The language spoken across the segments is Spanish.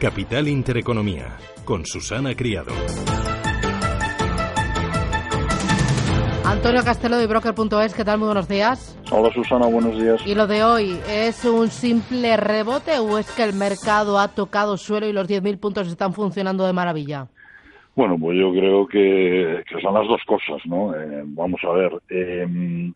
Capital Intereconomía, con Susana Criado. Antonio Castelo de Broker.es, ¿qué tal? Muy buenos días. Hola Susana, buenos días. ¿Y lo de hoy es un simple rebote o es que el mercado ha tocado suelo y los 10.000 puntos están funcionando de maravilla? Bueno, pues yo creo que, son las dos cosas, ¿no? Eh, vamos a ver. Em,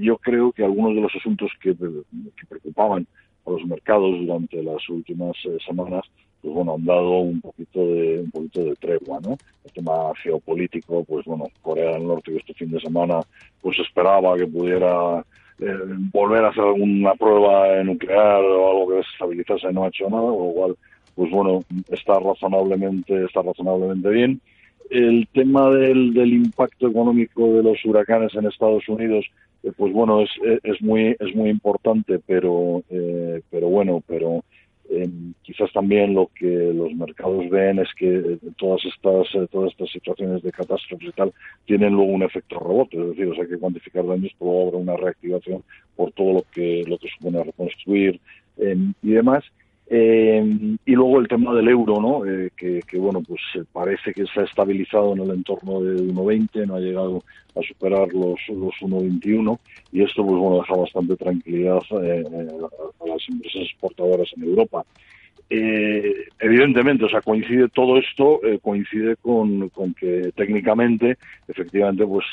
yo creo que algunos de los asuntos que, que preocupaban los mercados durante las últimas eh, semanas pues bueno han dado un poquito de un poquito de tregua no el tema geopolítico pues bueno Corea del Norte que este fin de semana pues esperaba que pudiera eh, volver a hacer alguna prueba nuclear o algo que desestabilizase no ha hecho nada con lo cual pues bueno está razonablemente está razonablemente bien. El tema del, del impacto económico de los huracanes en Estados Unidos eh, pues bueno, es, es, muy es muy importante, pero eh, pero bueno, pero eh, quizás también lo que los mercados ven es que todas estas todas estas situaciones de catástrofes y tal tienen luego un efecto rebote, es decir, o sea, hay que cuantificar daños, luego habrá una reactivación por todo lo que lo que supone reconstruir y demás. Eh, y luego el tema del euro, ¿no? Eh, que, bueno, pues eh, parece que se ha estabilizado en el entorno de 1,20, no ha llegado a superar los, los 1,21 y esto, pues bueno, deja bastante tranquilidad a, las empresas exportadoras en Europa. evidentemente, o sea, coincide todo esto, coincide con, con, que técnicamente, efectivamente, pues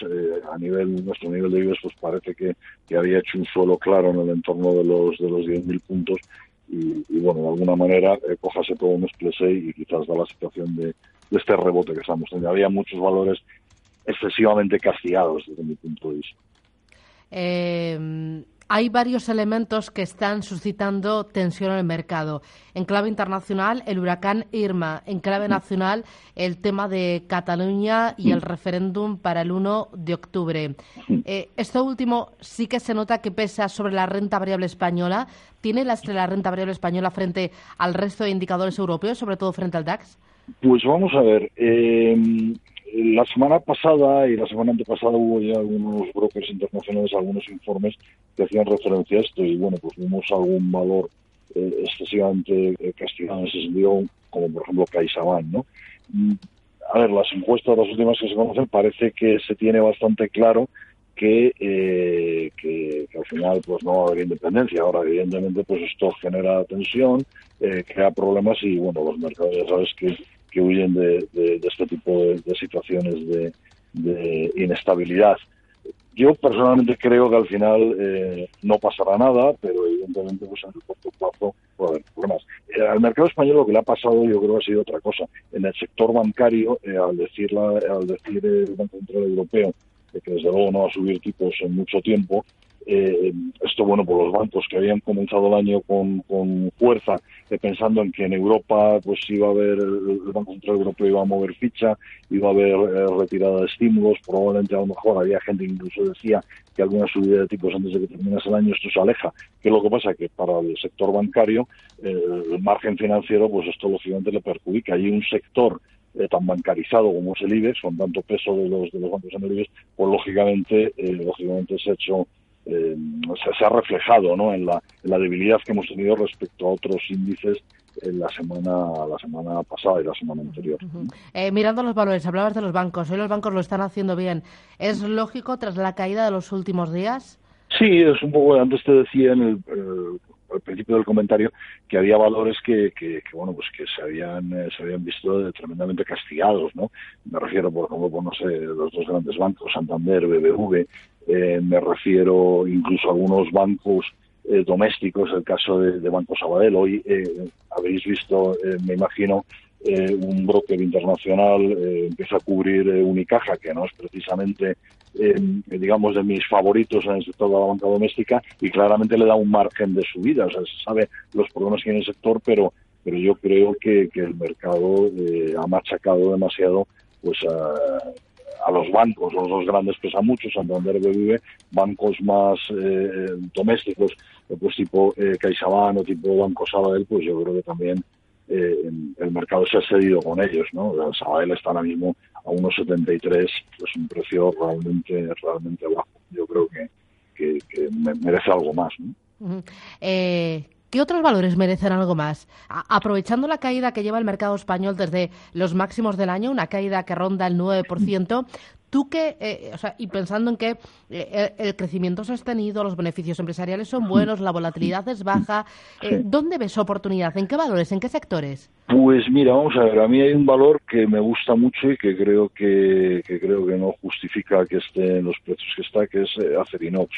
a nivel, nuestro nivel de IBEX, pues parece que, que había hecho un suelo claro en el entorno de los, de los 10.000 puntos y, bueno, de alguna manera eh, cójase todo un explosé y quizás da la situación de, este rebote que estamos teniendo. Había muchos valores excesivamente castigados desde mi punto de vista. Eh, hay varios elementos que están suscitando tensión en el mercado. En clave internacional, el huracán Irma. En clave nacional, el tema de Cataluña y el referéndum para el 1 de octubre. Eh, esto último sí que se nota que pesa sobre la renta variable española. ¿Tiene la, renta variable española frente al resto de indicadores europeos, sobre todo frente al DAX? Pues vamos a ver. Eh, la semana pasada y la semana antepasada hubo ya algunos brokers internacionales, algunos informes que hacían referencia a esto y bueno, pues vimos algún valor eh, excesivamente eh, castigado en ese sentido, como por ejemplo CaixaBank, ¿no? Mm, a ver, las encuestas, las últimas que se conocen, parece que se tiene bastante claro que, eh, que, al final pues no va a haber independencia. Ahora, evidentemente, pues esto genera tensión, crea problemas y bueno, los mercados ya sabes que que huyen de, este tipo de, situaciones de, inestabilidad. Yo personalmente creo que al final eh, no pasará nada, pero evidentemente pues en el corto plazo puede haber problemas. Eh, al mercado español lo que le ha pasado yo creo ha sido otra cosa. En el sector bancario, eh, al, decir al decir el Banco Central Europeo que desde luego no va a subir tipos en mucho tiempo, eh, esto, bueno, por los bancos que habían comenzado el año con, con fuerza, eh, pensando en que en Europa pues iba a haber, el, Banco Central Europeo iba a mover ficha, iba a haber eh, retirada de estímulos, probablemente a lo mejor había gente que incluso decía que alguna subida de tipos antes de que terminase el año, esto se aleja. ¿Qué es lo que pasa? Que para el sector bancario, el margen financiero, pues esto lógicamente le perjudica. Hay un sector tan bancarizado como es el IBEX, con tanto peso de los, de los bancos en el IBEX, pues lógicamente, lógicamente se ha hecho eh, se, ha reflejado ¿no? en, la, debilidad que hemos tenido respecto a otros índices en la semana la semana pasada y la semana anterior. Eh, mirando los valores, hablabas de los bancos. Hoy los bancos lo están haciendo bien. ¿Es lógico tras la caída de los últimos días? Sí, es un poco. Antes te decía en el, al principio del comentario que había valores que, que, bueno pues que se habían eh, se habían visto tremendamente castigados no me refiero por ejemplo por no sé los dos grandes bancos Santander BBV eh, me refiero incluso a algunos bancos eh, domésticos, el caso de, Banco Sabadell. Hoy eh, habéis visto, me imagino, un broker internacional empieza a cubrir Unicaja, que no es precisamente digamos, de mis favoritos en el sector de la banca doméstica y claramente le da un margen de subida. O sea, se sabe los problemas que tiene el sector, pero pero yo creo que, que el mercado eh, ha machacado demasiado pues a, los bancos, los dos grandes pesa mucho, Santander BBV, bancos más eh, domésticos, pues tipo eh, CaixaBank o tipo Banco Sabadell, pues yo creo que también eh, el mercado se ha cedido con ellos, ¿no? Sabadell está ahora mismo a 1,73, pues un precio realmente realmente bajo. Yo creo que, merece algo más, eh, ¿Qué otros valores merecen algo más? aprovechando la caída que lleva el mercado español desde los máximos del año, una caída que ronda el 9%, tú que, eh, o sea, y pensando en que eh, el crecimiento sostenido, los beneficios empresariales son buenos, la volatilidad es baja, eh, ¿dónde ves oportunidad? ¿En qué valores? ¿En qué sectores? Pues mira, vamos a ver, a mí hay un valor que me gusta mucho y que creo que, que creo que no justifica que esté en los precios que está, que es Acerinox.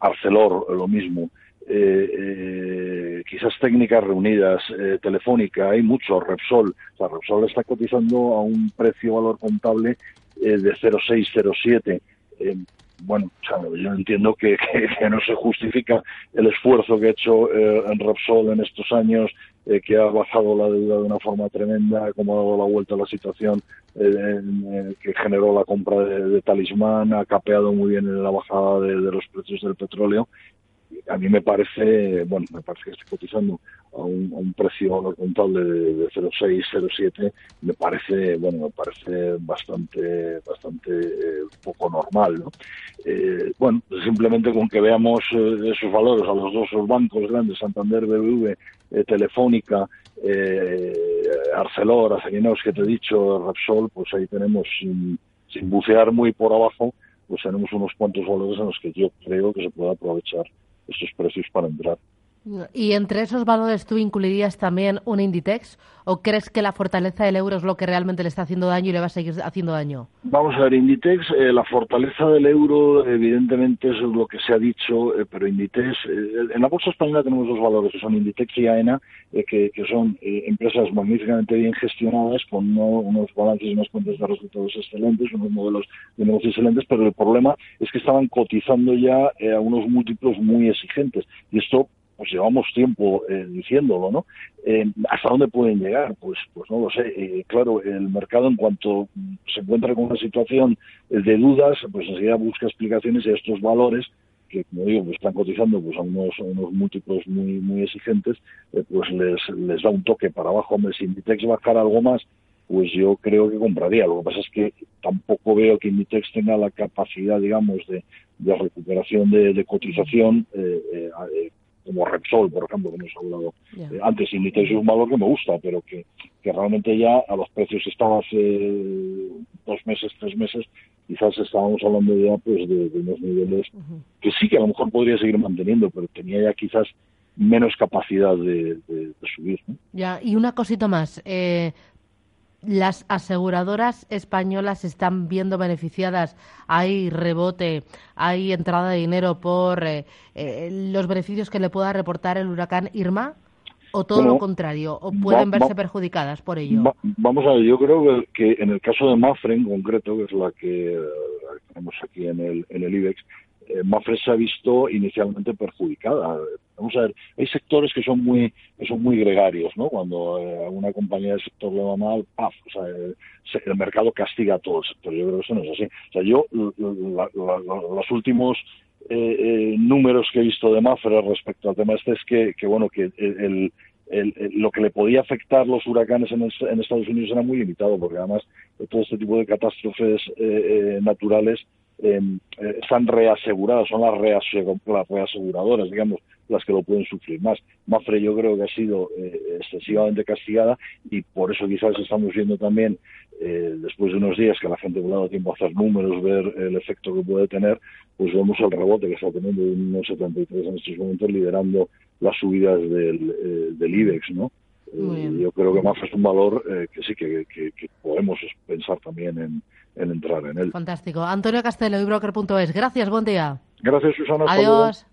Arcelor, lo mismo. Eh, eh, quizás técnicas reunidas, eh, telefónica, hay mucho, Repsol. O sea, Repsol está cotizando a un precio-valor contable eh, de 0,607. bueno, yo entiendo que, no se justifica el esfuerzo que ha hecho en Repsol en estos años, que ha bajado la deuda de una forma tremenda, como ha dado la vuelta a la situación que generó la compra de, Talismán, ha capeado muy bien en la bajada de los precios del petróleo a mí me parece, bueno, me parece que estoy cotizando a un, precio contable de, de 0,6, 0,7, me parece, bueno, me parece bastante, bastante eh, poco normal, ¿no? Eh, bueno, simplemente con que veamos eh, esos valores a los dos bancos grandes, Santander, BBV, Telefónica, Arcelor, Acerinox, que te he dicho, Repsol, pues ahí tenemos, sin bucear muy por abajo, pues tenemos unos cuantos valores en los que yo creo que se puede aprovechar esos precios para entrar. ¿Y entre esos valores tú incluirías también un Inditex? ¿O crees que la fortaleza del euro es lo que realmente le está haciendo daño y le va a seguir haciendo daño? Vamos a ver, Inditex, eh, la fortaleza del euro evidentemente es lo que se ha dicho, eh, pero Inditex, eh, en la bolsa española tenemos dos valores, que son Inditex y AENA, que, son empresas magníficamente bien gestionadas, con unos balances y unas cuentas de resultados excelentes, unos modelos de negocio excelentes, pero el problema es que estaban cotizando ya a unos múltiplos muy exigentes. Y esto pues llevamos tiempo eh, diciéndolo, ¿no? Eh, ¿Hasta dónde pueden llegar? Pues, pues no lo sé. Eh, claro, el mercado en cuanto se encuentra con una situación de dudas, pues enseguida busca explicaciones y estos valores que, como digo, pues están cotizando pues a unos, múltiplos muy muy exigentes, pues les, les da un toque para abajo. Hombre, si Inditex bajar algo más, pues yo creo que compraría. Lo que pasa es que tampoco veo que Inditex tenga la capacidad, digamos, de, de recuperación de, de cotización eh, como Repsol, por ejemplo, que hemos hablado eh, antes. Inditex es un valor que me gusta, pero que, que realmente ya a los precios estaba hace dos meses, tres meses, quizás estábamos hablando ya pues de, unos niveles que sí que a lo mejor podría seguir manteniendo, pero tenía ya quizás menos capacidad de, subir. Ya, y una cosita más. Eh, las aseguradoras españolas están viendo beneficiadas, hay rebote, hay entrada de dinero por eh, eh, los beneficios que le pueda reportar el huracán Irma, o todo lo contrario, o pueden verse perjudicadas por ello. vamos a ver, yo creo que, en el caso de Mafre en concreto, que es la que eh, tenemos aquí en el, en el IBEX, eh, Mafre se ha visto inicialmente perjudicada. Vamos a ver, hay sectores que son muy que son muy gregarios, ¿no? Cuando eh, una compañía del sector le va mal, ¡paf! O sea, el, mercado castiga a todo el sector. Yo creo que eso no es así. O sea, yo los últimos eh, números que he visto de Mafre respecto al tema este es que, que bueno, que el, lo que le podía afectar los huracanes en, en, Estados Unidos era muy limitado, porque además todo este tipo de catástrofes naturales Em, eh, están reaseguradas, son las, reaseguradoras, digamos, las que lo pueden sufrir más. Mafre yo creo que ha sido eh, excesivamente castigada y por eso quizás estamos viendo también, eh, después de unos días que la gente ha dado tiempo a hacer números, ver el efecto que puede tener, pues vemos el rebote que está teniendo unos 73 en estos momentos, liderando las subidas del, del IBEX, ¿no? yo creo que Mafre es un valor que sí que podemos pensar también en en entrar en él. Fantástico. Antonio Castelo, ibroker.es. Gracias, buen día. Gracias, Susana. Adiós.